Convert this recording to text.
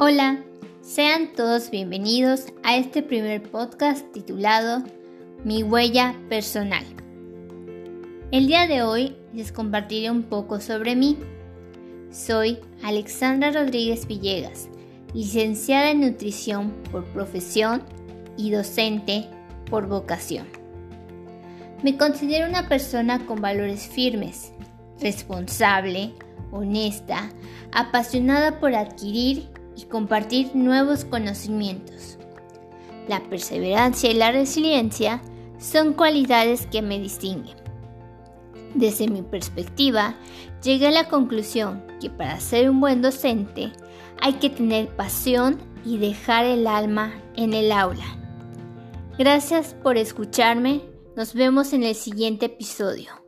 Hola, sean todos bienvenidos a este primer podcast titulado Mi huella personal. El día de hoy les compartiré un poco sobre mí. Soy Alexandra Rodríguez Villegas, licenciada en nutrición por profesión y docente por vocación. Me considero una persona con valores firmes, responsable, honesta, apasionada por adquirir y compartir nuevos conocimientos. La perseverancia y la resiliencia son cualidades que me distinguen. Desde mi perspectiva, llegué a la conclusión que para ser un buen docente hay que tener pasión y dejar el alma en el aula. Gracias por escucharme, nos vemos en el siguiente episodio.